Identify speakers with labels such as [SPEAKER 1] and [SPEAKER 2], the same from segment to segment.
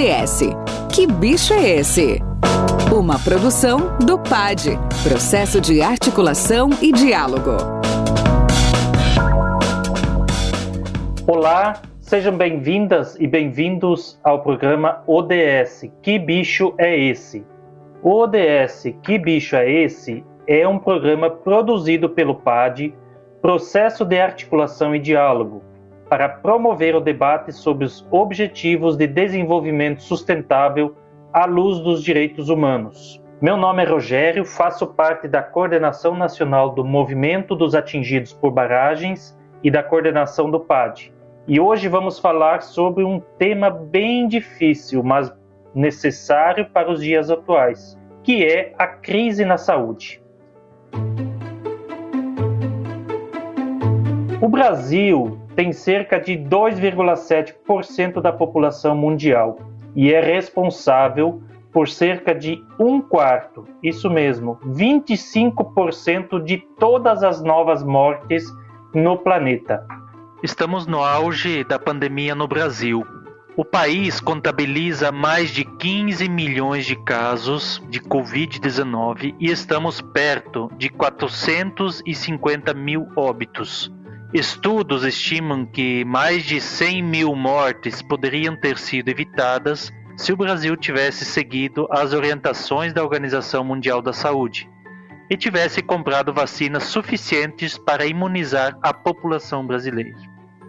[SPEAKER 1] ODS. Que bicho é esse? Uma produção do PAD Processo de Articulação e Diálogo.
[SPEAKER 2] Olá, sejam bem-vindas e bem-vindos ao programa ODS. Que bicho é esse? O ODS Que bicho é esse? é um programa produzido pelo PAD Processo de Articulação e Diálogo para promover o debate sobre os objetivos de desenvolvimento sustentável à luz dos direitos humanos. Meu nome é Rogério, faço parte da coordenação nacional do Movimento dos Atingidos por Barragens e da coordenação do PAD. E hoje vamos falar sobre um tema bem difícil, mas necessário para os dias atuais, que é a crise na saúde. O Brasil tem cerca de 2,7% da população mundial e é responsável por cerca de um quarto, isso mesmo, 25% de todas as novas mortes no planeta.
[SPEAKER 3] Estamos no auge da pandemia no Brasil. O país contabiliza mais de 15 milhões de casos de Covid-19 e estamos perto de 450 mil óbitos. Estudos estimam que mais de 100 mil mortes poderiam ter sido evitadas se o Brasil tivesse seguido as orientações da Organização Mundial da Saúde e tivesse comprado vacinas suficientes para imunizar a população brasileira.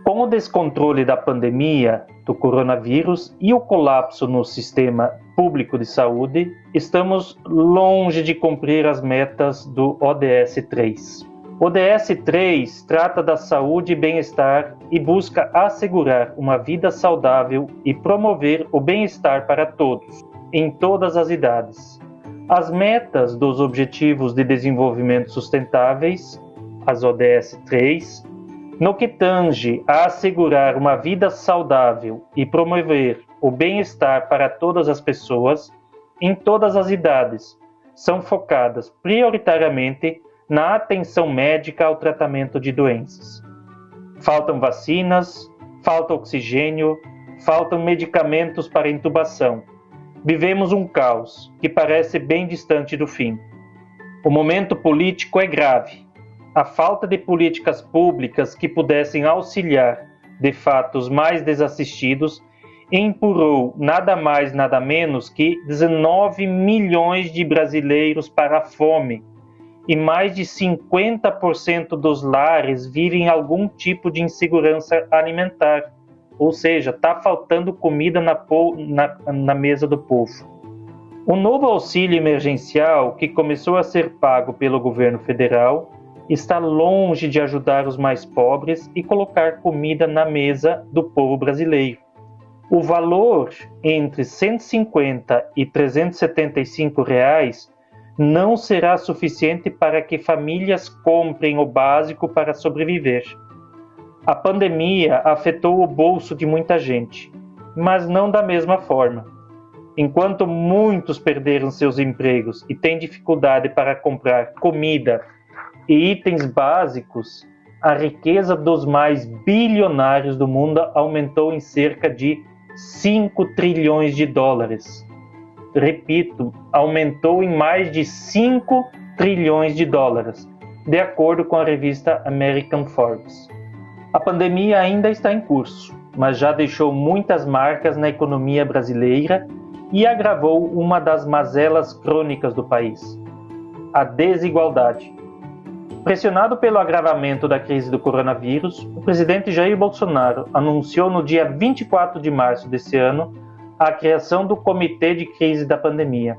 [SPEAKER 2] Com o descontrole da pandemia do coronavírus e o colapso no sistema público de saúde, estamos longe de cumprir as metas do ODS 3. O DS3 trata da saúde e bem-estar e busca assegurar uma vida saudável e promover o bem-estar para todos, em todas as idades. As metas dos Objetivos de Desenvolvimento Sustentáveis, as ODS 3, no que tange a assegurar uma vida saudável e promover o bem-estar para todas as pessoas, em todas as idades, são focadas prioritariamente na atenção médica ao tratamento de doenças. Faltam vacinas, falta oxigênio, faltam medicamentos para intubação. Vivemos um caos que parece bem distante do fim. O momento político é grave. A falta de políticas públicas que pudessem auxiliar, de fato, os mais desassistidos empurrou nada mais, nada menos que 19 milhões de brasileiros para a fome e mais de 50% dos lares vivem algum tipo de insegurança alimentar, ou seja, está faltando comida na, na, na mesa do povo. O novo auxílio emergencial, que começou a ser pago pelo governo federal, está longe de ajudar os mais pobres e colocar comida na mesa do povo brasileiro. O valor entre 150 e 375 reais não será suficiente para que famílias comprem o básico para sobreviver. A pandemia afetou o bolso de muita gente, mas não da mesma forma. Enquanto muitos perderam seus empregos e têm dificuldade para comprar comida e itens básicos, a riqueza dos mais bilionários do mundo aumentou em cerca de 5 trilhões de dólares repito, aumentou em mais de 5 trilhões de dólares, de acordo com a revista American Forbes. A pandemia ainda está em curso, mas já deixou muitas marcas na economia brasileira e agravou uma das mazelas crônicas do país: a desigualdade. Pressionado pelo agravamento da crise do coronavírus, o presidente Jair Bolsonaro anunciou no dia 24 de março desse ano a criação do Comitê de Crise da Pandemia,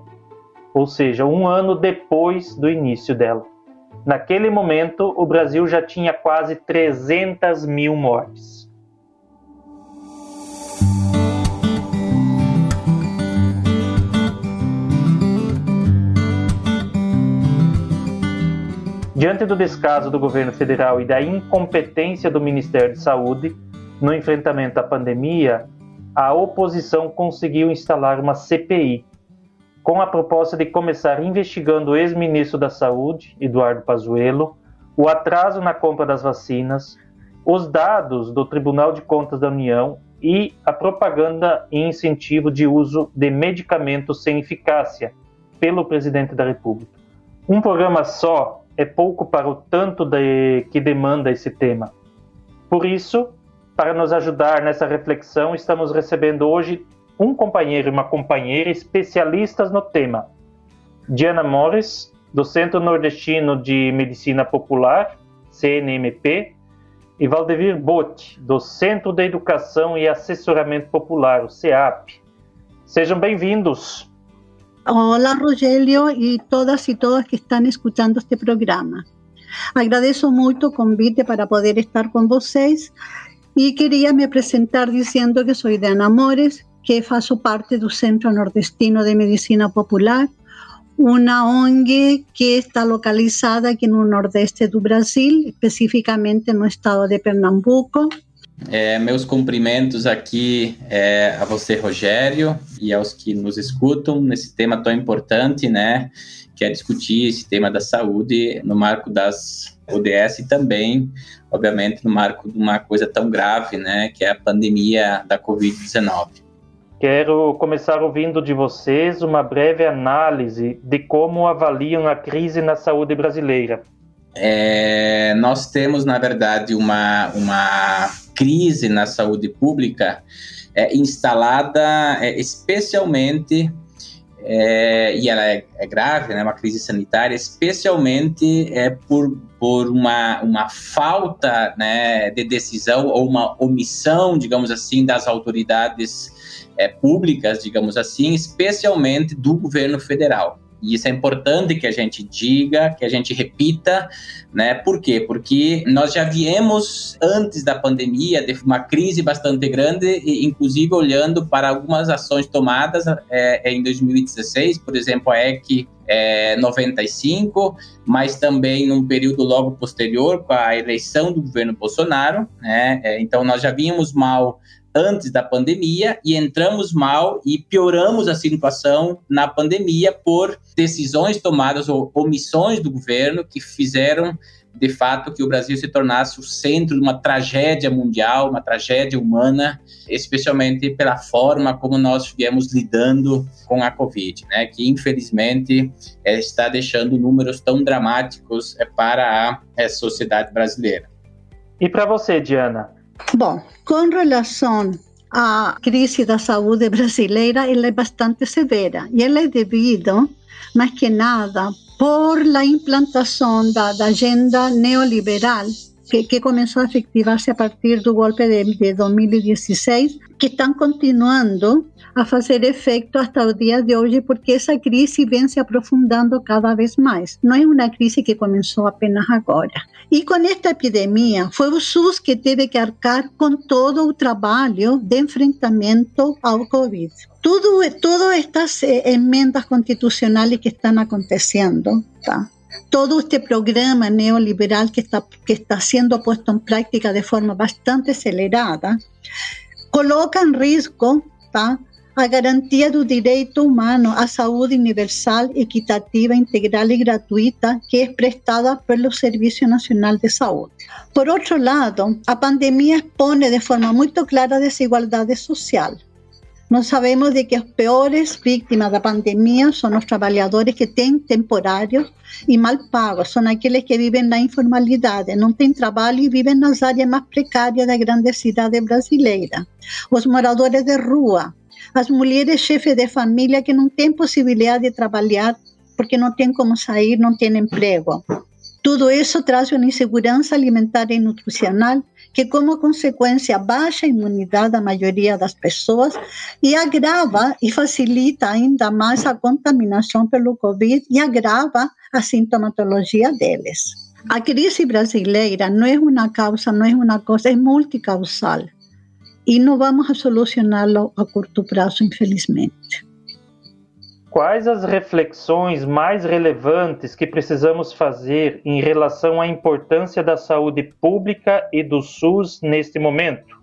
[SPEAKER 2] ou seja, um ano depois do início dela. Naquele momento, o Brasil já tinha quase 300 mil mortes. Diante do descaso do governo federal e da incompetência do Ministério de Saúde no enfrentamento à pandemia, a oposição conseguiu instalar uma CPI, com a proposta de começar investigando o ex-ministro da Saúde, Eduardo Pazuello, o atraso na compra das vacinas, os dados do Tribunal de Contas da União e a propaganda e incentivo de uso de medicamentos sem eficácia pelo presidente da República. Um programa só é pouco para o tanto de, que demanda esse tema. Por isso, para nos ajudar nessa reflexão, estamos recebendo hoje um companheiro e uma companheira especialistas no tema. Diana Morris, do Centro Nordestino de Medicina Popular, CNMP, e Valdevir Botti, do Centro de Educação e Assessoramento Popular, o CEAP. Sejam bem-vindos.
[SPEAKER 4] Hola, Rogelio, y todas y todas que están escuchando este programa. Agradezco mucho el convite para poder estar con vocês y quería me presentar diciendo que soy de Anamores, que faço parte del Centro Nordestino de Medicina Popular, una ONG que está localizada aquí en el nordeste do Brasil, especificamente no estado de Pernambuco.
[SPEAKER 5] É, meus cumprimentos aqui é, a você, Rogério, e aos que nos escutam nesse tema tão importante, né? Que é discutir esse tema da saúde no marco das ODS também, obviamente, no marco de uma coisa tão grave, né? Que é a pandemia da Covid-19.
[SPEAKER 2] Quero começar ouvindo de vocês uma breve análise de como avaliam a crise na saúde brasileira.
[SPEAKER 5] É, nós temos, na verdade, uma, uma crise na saúde pública é, instalada é, especialmente, é, e ela é, é, grave, né, uma crise sanitária, especialmente é, por, por uma, uma falta né, de decisão ou uma omissão, digamos assim, das autoridades é, públicas, digamos assim, especialmente do governo federal. E isso é importante que a gente diga, que a gente repita, né? Por quê? Porque nós já viemos antes da pandemia de uma crise bastante grande, inclusive olhando para algumas ações tomadas é, em 2016, por exemplo, a EC é, 95, mas também num período logo posterior com a eleição do governo Bolsonaro, né? É, então nós já vínhamos mal antes da pandemia e entramos mal e pioramos a situação na pandemia por decisões tomadas ou omissões do governo que fizeram de fato que o Brasil se tornasse o centro de uma tragédia mundial, uma tragédia humana, especialmente pela forma como nós viemos lidando com a Covid, né, que infelizmente é, está deixando números tão dramáticos é, para a é, sociedade brasileira.
[SPEAKER 2] E para você, Diana,
[SPEAKER 4] Bom, com relação à crise da saúde brasileira, ela é bastante severa e ela é devido, mais que nada, por la implantação da, da agenda neoliberal que, que, começou a efetivar-se a partir do golpe de, de 2016, que estão continuando a fazer efeito até o dia de hoje, porque essa crise vem se aprofundando cada vez mais. Não é uma crise que começou apenas agora. E com esta epidemia, foi o SUS que teve que arcar com todo o trabalho de enfrentamento ao Covid. Tudo, todas estas eh, emendas constitucionais que estão acontecendo, tá? Todo este programa neoliberal que está, que está siendo puesto en práctica de forma bastante acelerada, coloca en riesgo tá, a garantia do direito humano à saúde universal, equitativa, integral e gratuita que é prestada pelo Serviço Nacional de Saúde. Por outro lado, a pandemia expone de forma muito clara a desigualdade social. Nós sabemos de que as piores vítimas da pandemia são os trabalhadores que têm temporários e mal pagos, são aqueles que vivem na informalidade, não têm trabalho e vivem nas áreas mais precárias da grande cidade brasileira. Os moradores de rua, as mulheres chefes de família que não têm possibilidade de trabalhar porque não têm como sair, não têm emprego. Tudo isso traz uma insegurança alimentar e nutricional que, como consequência, baixa imunidade da maioria das pessoas e agrava e facilita ainda mais a contaminação pelo Covid e agrava a sintomatologia deles. A crise brasileira não é uma causa, não é uma coisa, é multicausal e não vamos a solucioná-lo a curto prazo, infelizmente.
[SPEAKER 2] Quais as reflexões mais relevantes que precisamos fazer em relação à importância da saúde pública e do SUS neste momento?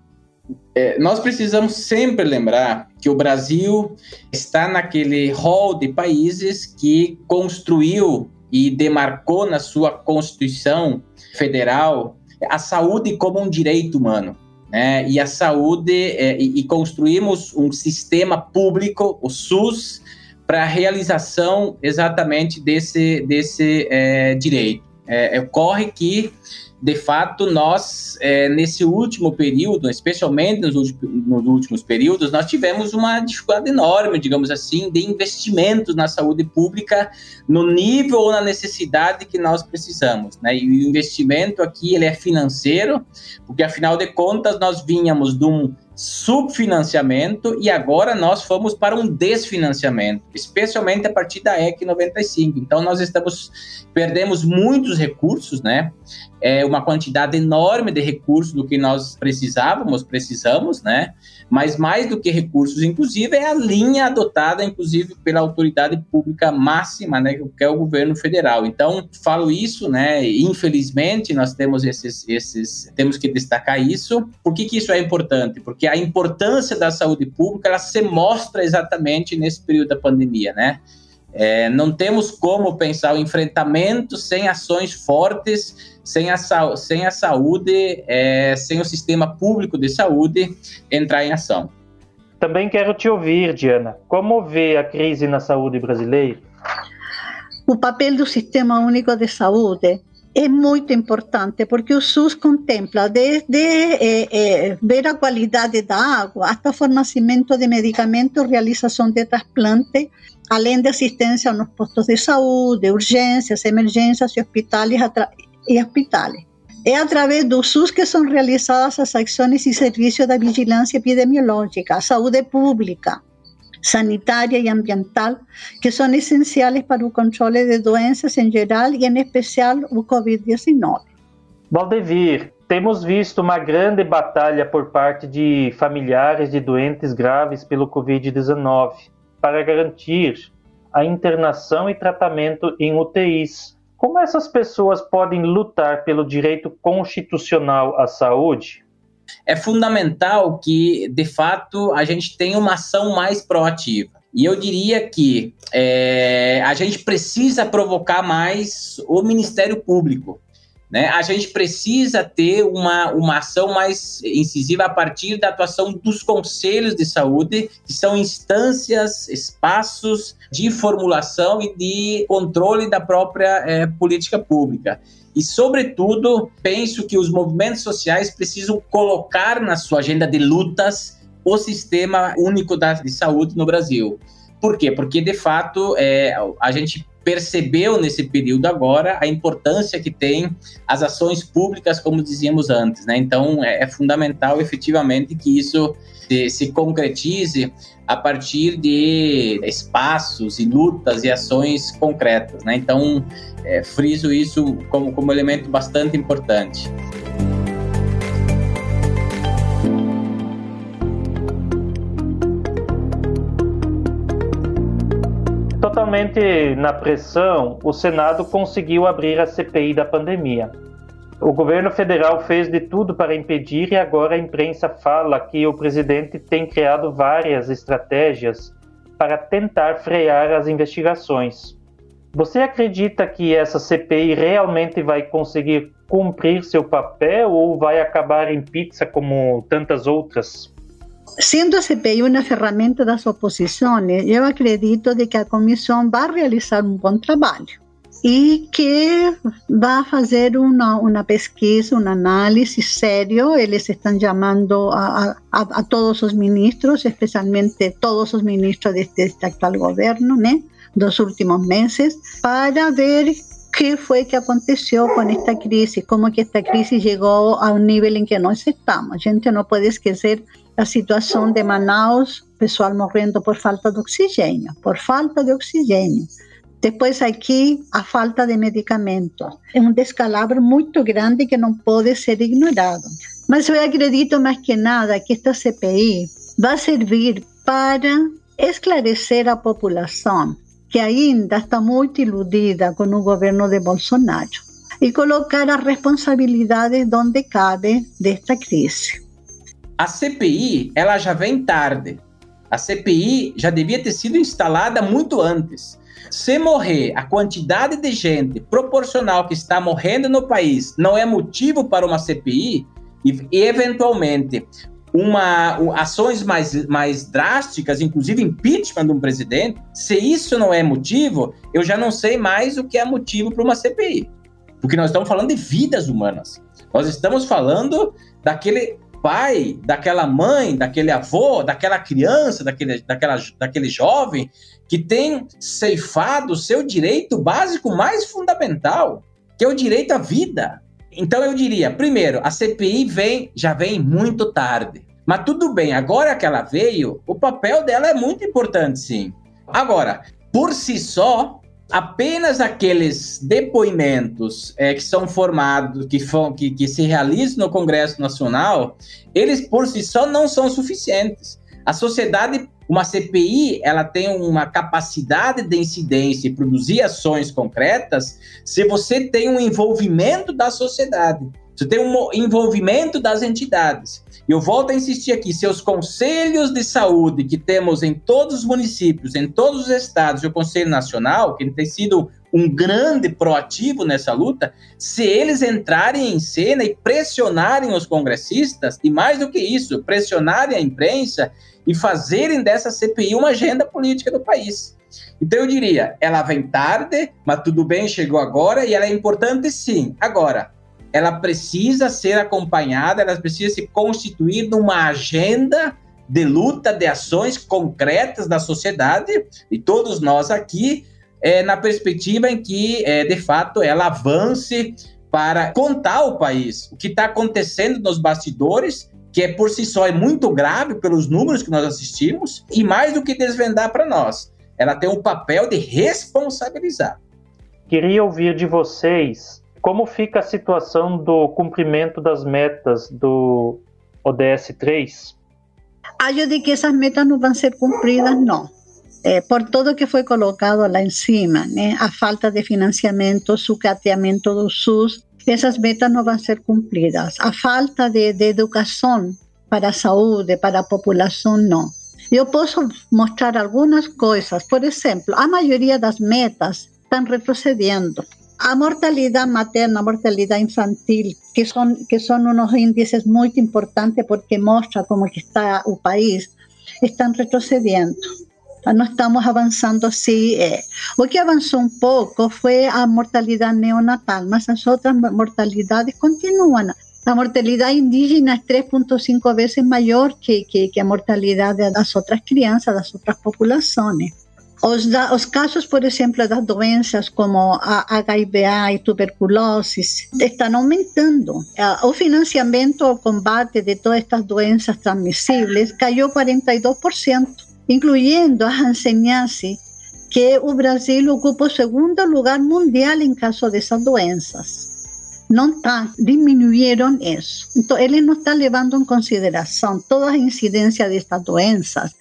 [SPEAKER 5] É, nós precisamos sempre lembrar que o Brasil está naquele hall de países que construiu e demarcou na sua Constituição Federal a saúde como um direito humano. né, e a saúde, é, e, e construímos um sistema público, o SUS, para a realização exatamente desse, desse é, direito. É, ocorre que de fato, nós, é, nesse último período, especialmente nos últimos, nos últimos, períodos, nós tivemos uma dificuldade enorme, digamos assim, de investimentos na saúde pública no nível ou na necessidade que nós precisamos. Né? E o investimento aqui ele é financeiro, porque, afinal de contas, nós vínhamos de um subfinanciamento e agora nós fomos para um desfinanciamento, especialmente a partir da EC 95. Então nós estamos perdemos muitos recursos, né? É uma quantidade enorme de recursos do que nós precisávamos, precisamos, né? Mas mais do que recursos, inclusive, é a linha adotada, inclusive, pela autoridade pública máxima, né? Que é o governo federal. Então, falo isso, né? Infelizmente, nós temos esses, esses temos que destacar isso. Por que, que isso é importante? Porque a importância da saúde pública ela se mostra exatamente nesse período da pandemia, né? É, não temos como pensar o enfrentamento sem ações fortes, sem a, sem a saúde, é, sem o sistema público de saúde entrar em ação.
[SPEAKER 2] Também quero te ouvir, Diana. Como vê a crise na saúde brasileira?
[SPEAKER 4] O papel do Sistema Único de Saúde é muito importante porque o SUS contempla desde eh, eh, ver a qualidade da água até fornecimento de medicamentos, realização de transplante, além de assistência nos postos de saúde, urgências, emergências e hospitais. E hospitais. É através do SUS que são realizadas as ações e serviços da vigilância epidemiológica, saúde pública, sanitaria e ambiental, que são essenciais para o controle de doenças em geral e, em especial, o Covid-19.
[SPEAKER 2] Valdevir, temos visto uma grande batalha por parte de familiares de doentes graves pelo Covid-19 para garantir a internação e tratamento em UTIs. Como essas pessoas podem lutar pelo direito constitucional à saúde?
[SPEAKER 5] É fundamental que, de fato, a gente tenha uma ação mais proativa. E eu diria que é, a gente precisa provocar mais o Ministério Público. Né? A gente precisa ter uma, uma ação mais incisiva a partir da atuação dos conselhos de saúde, que são instâncias, espaços de formulação e de controle da própria é, política pública. E, sobretudo, penso que os movimentos sociais precisam colocar na sua agenda de lutas o sistema único de saúde no Brasil. Por quê? Porque, de fato, é, a gente percebeu nesse período agora a importância que tem as ações públicas, como dizíamos antes. Né? Então, é, é fundamental, efetivamente, que isso se, se concretize a partir de espaços e lutas e ações concretas. Né? Então, é, friso isso como, como elemento bastante importante.
[SPEAKER 2] Totalmente na pressão, o Senado conseguiu abrir a CPI da pandemia. O governo federal fez de tudo para impedir e agora a imprensa fala que o presidente tem criado várias estratégias para tentar frear as investigações. Você acredita que essa CPI realmente vai conseguir cumprir seu papel ou vai acabar em pizza como tantas outras?
[SPEAKER 4] Sendo a CPI uma ferramenta das oposições, eu acredito de que a comissão vai realizar um bom trabalho e que vai fazer uma, uma pesquisa, uma análise sério. Eles estão chamando a, a, a todos os ministros, especialmente todos os ministros deste, deste atual governo, né? dos últimos meses para ver qué fue que aconteció con esta crisis, cómo que esta crisis llegó a un nivel en que nós estamos. Gente não pode esquecer a situação de Manaus, pessoal morrendo por falta de oxigênio, por falta de oxigênio. Depois aqui a falta de medicamentos. É um descalabro muito grande que não pode ser ignorado. Mas eu acredito mais que nada que esta CPI vai servir para esclarecer a população que ainda está muito iludida com o governo de Bolsonaro e colocar as responsabilidades onde cabe desta crise.
[SPEAKER 5] A CPI, ela já vem tarde. A CPI já devia ter sido instalada muito antes. Se morrer a quantidade de gente proporcional que está morrendo no país não é motivo para uma CPI, e, eventualmente uma, ações mais, mais drásticas, inclusive impeachment de um presidente, se isso não é motivo, eu já não sei mais o que é motivo para uma CPI. Porque nós estamos falando de vidas humanas. Nós estamos falando daquele pai, daquela mãe, daquele avô, daquela criança, daquele, daquela, daquele jovem que tem ceifado o seu direito básico mais fundamental, que é o direito à vida. Então eu diria, primeiro, a CPI vem, já vem muito tarde. Mas tudo bem, agora que ela veio, o papel dela é muito importante, sim. Agora, por si só, apenas aqueles depoimentos é, que são formados, que, que, que se realizam no Congresso Nacional, eles por si só não são suficientes. A sociedade uma CPI, ela tem uma capacidade de incidência e produzir ações concretas se você tem um envolvimento da sociedade, você tem um envolvimento das entidades. E eu volto a insistir aqui, seus conselhos de saúde que temos em todos os municípios, em todos os estados e o Conselho Nacional, que tem sido um grande proativo nessa luta, se eles entrarem em cena e pressionarem os congressistas, e mais do que isso, pressionarem a imprensa e fazerem dessa CPI uma agenda política do país. Então eu diria, ela vem tarde, mas tudo bem, chegou agora e ela é importante sim. Agora, ela precisa ser acompanhada, ela precisa se constituir numa agenda de luta, de ações concretas da sociedade, e todos nós aqui, é, na perspectiva em que, é, de fato, ela avance para contar ao país o que está acontecendo nos bastidores que é por si só é muito grave pelos números que nós assistimos, e mais do que desvendar para nós, ela tem um papel de responsabilizar.
[SPEAKER 2] Queria ouvir de vocês como fica a situação do cumprimento das metas do ODS 3.
[SPEAKER 4] Ah, eu digo que essas metas não vão ser cumpridas, não. Eh, por todo que foi colocado lá em cima, né? a falta de financiamento, sucateamento do SUS, esas metas van a ser cumplidas. A falta de, educación para salud, para la población, no. Yo puedo mostrar algunas cosas. Por ejemplo, la mayoría de las metas están retrocediendo. A mortalidad materna, mortalidad infantil, que son, que son unos índices muy importantes porque muestra cómo está el país, están retrocediendo. No estamos avanzando así. Eh. Lo que avanzó un poco fue a mortalidad neonatal, mas las otras mortalidades continúan. La mortalidad indígena es 3.5 veces mayor que, que, que, a mortalidad de las otras crianças, las otras poblaciones. Os, da, os casos, por exemplo, das doenças como a HIV e tuberculose estão aumentando. O financiamento ao combate de todas estas doenças transmissíveis caiu 42% incluyendo a Hanseníase, que o Brasil ocupa o segundo lugar mundial em caso dessas doenças. Não está, diminuíram isso. Então, ele não está levando em consideração toda a incidência destas doenças,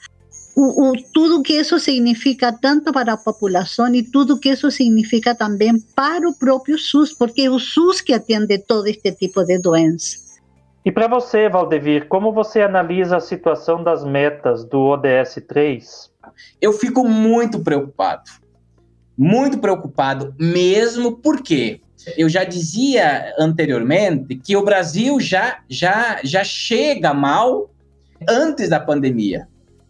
[SPEAKER 4] o, o, tudo que isso significa tanto para a população e tudo que isso significa também para o próprio SUS, porque é o SUS que atende todo este tipo de doença.
[SPEAKER 2] E para você, Valdevir, como você analisa a situação das metas do ODS 3?
[SPEAKER 5] Eu fico muito preocupado. Muito preocupado mesmo porque eu já dizia anteriormente que o Brasil já, já, já chega mal antes da pandemia.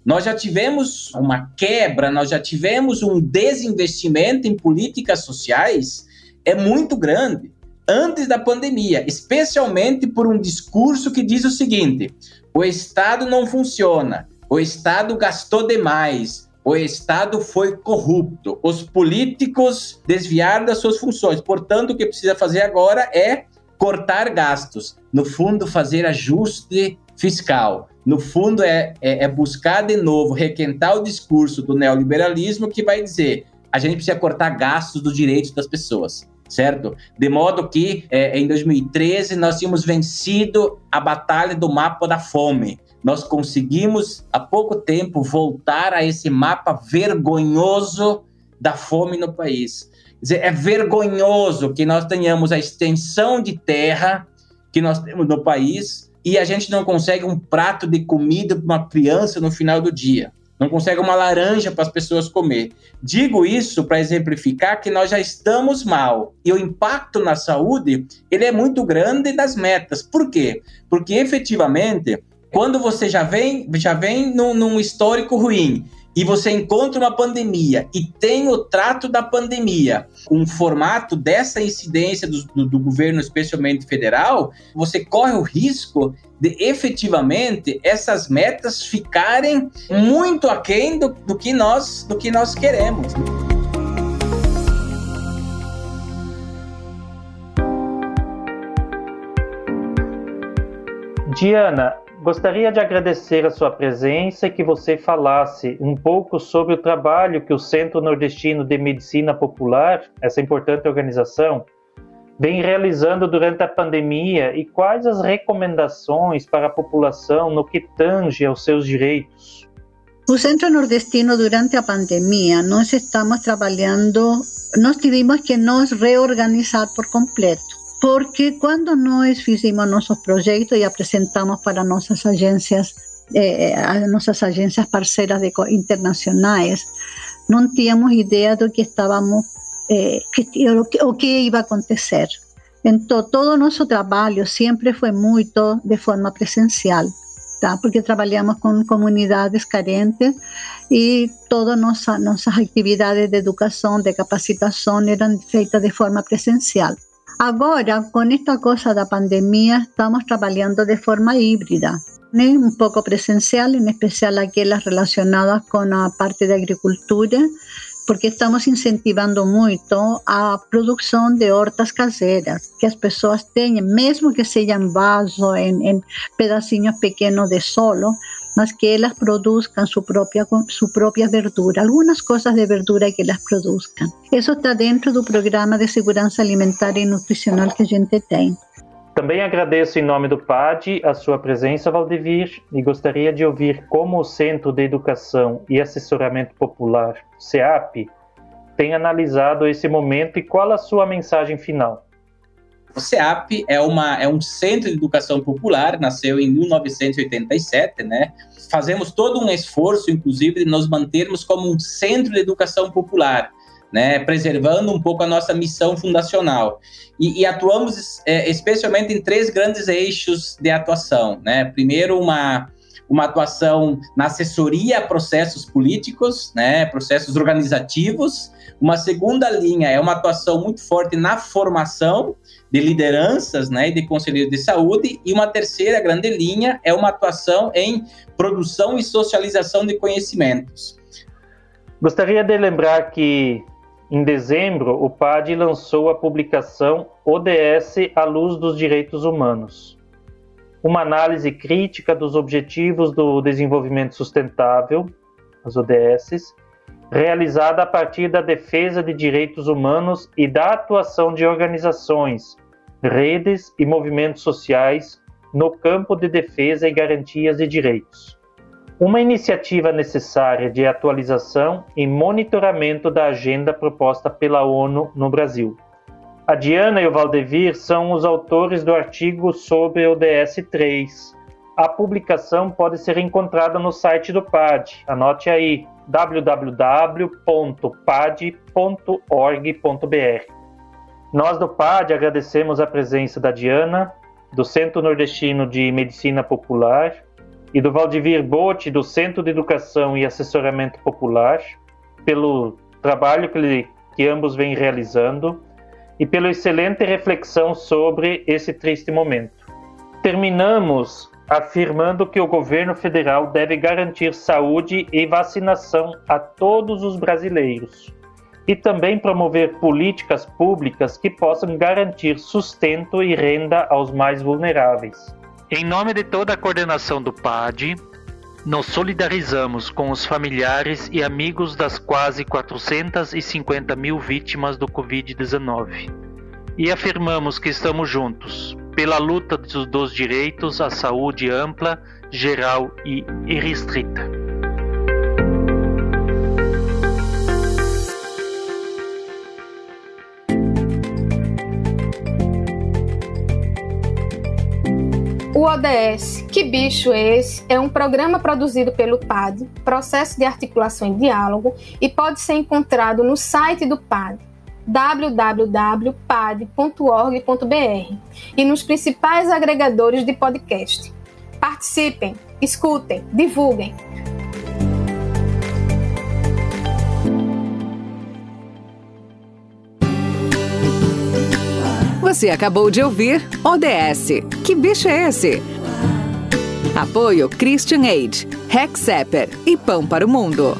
[SPEAKER 5] Nós já tivemos uma quebra, nós já tivemos um desinvestimento em políticas sociais é muito grande antes da pandemia, especialmente por um discurso que diz o seguinte: o Estado não funciona, o Estado gastou demais, o Estado foi corrupto, os políticos desviaram das suas funções. Portanto, o que precisa fazer agora é cortar gastos, no fundo, fazer ajuste fiscal. No fundo, é, é, é buscar de novo requentar o discurso do neoliberalismo que vai dizer a gente precisa cortar gastos dos direitos das pessoas certo? De modo que é, em 2013 nós tínhamos vencido a batalha do mapa da fome. Nós conseguimos há pouco tempo voltar a esse mapa vergonhoso da fome no país. Quer dizer, é vergonhoso que nós tenhamos a extensão de terra que nós temos no país e a gente não consegue um prato de comida para uma criança no final do dia. não consegue uma laranja para as pessoas comer. Digo isso para exemplificar que nós já estamos mal e o impacto na saúde ele é muito grande das metas. Por quê? Porque efetivamente quando você já vem já vem num, num histórico ruim e você encontra uma pandemia e tem o trato da pandemia, um formato dessa incidência do, do, do governo, especialmente federal, você corre o risco de efetivamente essas metas ficarem muito aquém do, do que nós do que nós queremos.
[SPEAKER 2] Diana, Gostaria de agradecer a sua presença e que você falasse um pouco sobre o trabalho que o Centro Nordestino de Medicina Popular, essa importante organização, vem realizando durante a pandemia e quais as recomendações para a população no que tange aos seus direitos.
[SPEAKER 4] O Centro Nordestino, durante a pandemia, nós estamos trabalhando, nós tivemos que nos reorganizar por completo porque quando nós fizemos nossos projetos e apresentamos para nossas agências, eh, as nossas agências parceiras de, internacionais, não tínhamos ideia do que estávamos, eh, o, que, ia acontecer. Então, todo nosso trabalho sempre foi muito de forma presencial, porque trabalhamos com comunidades carentes e todas nossa, nossas atividades de educação, de capacitação eram feitas de forma presencial. Agora, com esta coisa da pandemia, estamos trabalhando de forma híbrida, né? um pouco presencial, em especial aquelas relacionadas com a parte da agricultura, porque estamos incentivando muito a produção de hortas caseiras, que as pessoas tenham, mesmo que sejam vaso, em, em pedacinhos pequenos de solo, mas que elas produzcan su propia, su propia verdura, algunas cosas de verdura que elas produzcan. Isso está dentro do programa de segurança alimentar e nutricional que a gente tem.
[SPEAKER 2] Também agradeço em nome do PAD a sua presença, Valdevir, e gostaria de ouvir como o Centro de Educação e Assessoramento Popular, CEAP, tem analisado esse momento e qual a sua mensagem final.
[SPEAKER 5] O CEAP é, uma, é um centro de educação popular, nasceu em 1987, né? Fazemos todo um esforço, inclusive, de nos mantermos como um centro de educação popular, né? Preservando um pouco a nossa missão fundacional. E, e atuamos é, especialmente em três grandes eixos de atuação, né? Primeiro, uma uma atuação na assessoria a processos políticos, né, processos organizativos. Uma segunda linha é uma atuação muito forte na formação de lideranças né, e de conselheiros de saúde, e uma terceira grande linha é uma atuação em produção e socialização de conhecimentos.
[SPEAKER 2] Gostaria de lembrar que em dezembro o PAD lançou a publicação ODS à Luz dos Direitos Humanos, uma análise crítica dos Objetivos do Desenvolvimento Sustentável, as ODSs, realizada a partir da defesa de direitos humanos e da atuação de organizações, redes e movimentos sociais no campo de defesa e garantias de direitos. Uma iniciativa necessária de atualização e monitoramento da agenda proposta pela ONU no Brasil. A Diana e o Valdevir são os autores do artigo sobre o DS3. A publicação pode ser encontrada no site do PAD. Anote aí www.pad.org.br. Nós do PAD agradecemos a presença da Diana, do Centro Nordestino de Medicina Popular, e do Valdivir Bote, do Centro de Educação e Assessoramento Popular, pelo trabalho que, ele, que ambos vêm realizando e pela excelente reflexão sobre esse triste momento. Terminamos afirmando que o governo federal deve garantir saúde e vacinação a todos os brasileiros e também promover políticas públicas que possam garantir sustento e renda aos mais vulneráveis.
[SPEAKER 3] Em nome de toda a coordenação do PAD, nos solidarizamos com os familiares e amigos das quase 450 mil vítimas do Covid-19 e afirmamos que estamos juntos pela luta dos direitos à saúde ampla, geral e irrestrita.
[SPEAKER 1] O
[SPEAKER 6] ODS Que Bicho Esse é um programa produzido pelo PAD, Processo de Articulação e Diálogo, e pode ser encontrado no site do PAD www.pad.org.br e nos principais agregadores de podcast. Participem, escutem, divulguem.
[SPEAKER 1] Você acabou de ouvir ODS. Que bicho é esse? Apoio Christian Aid, Hexapper e Pão para o Mundo.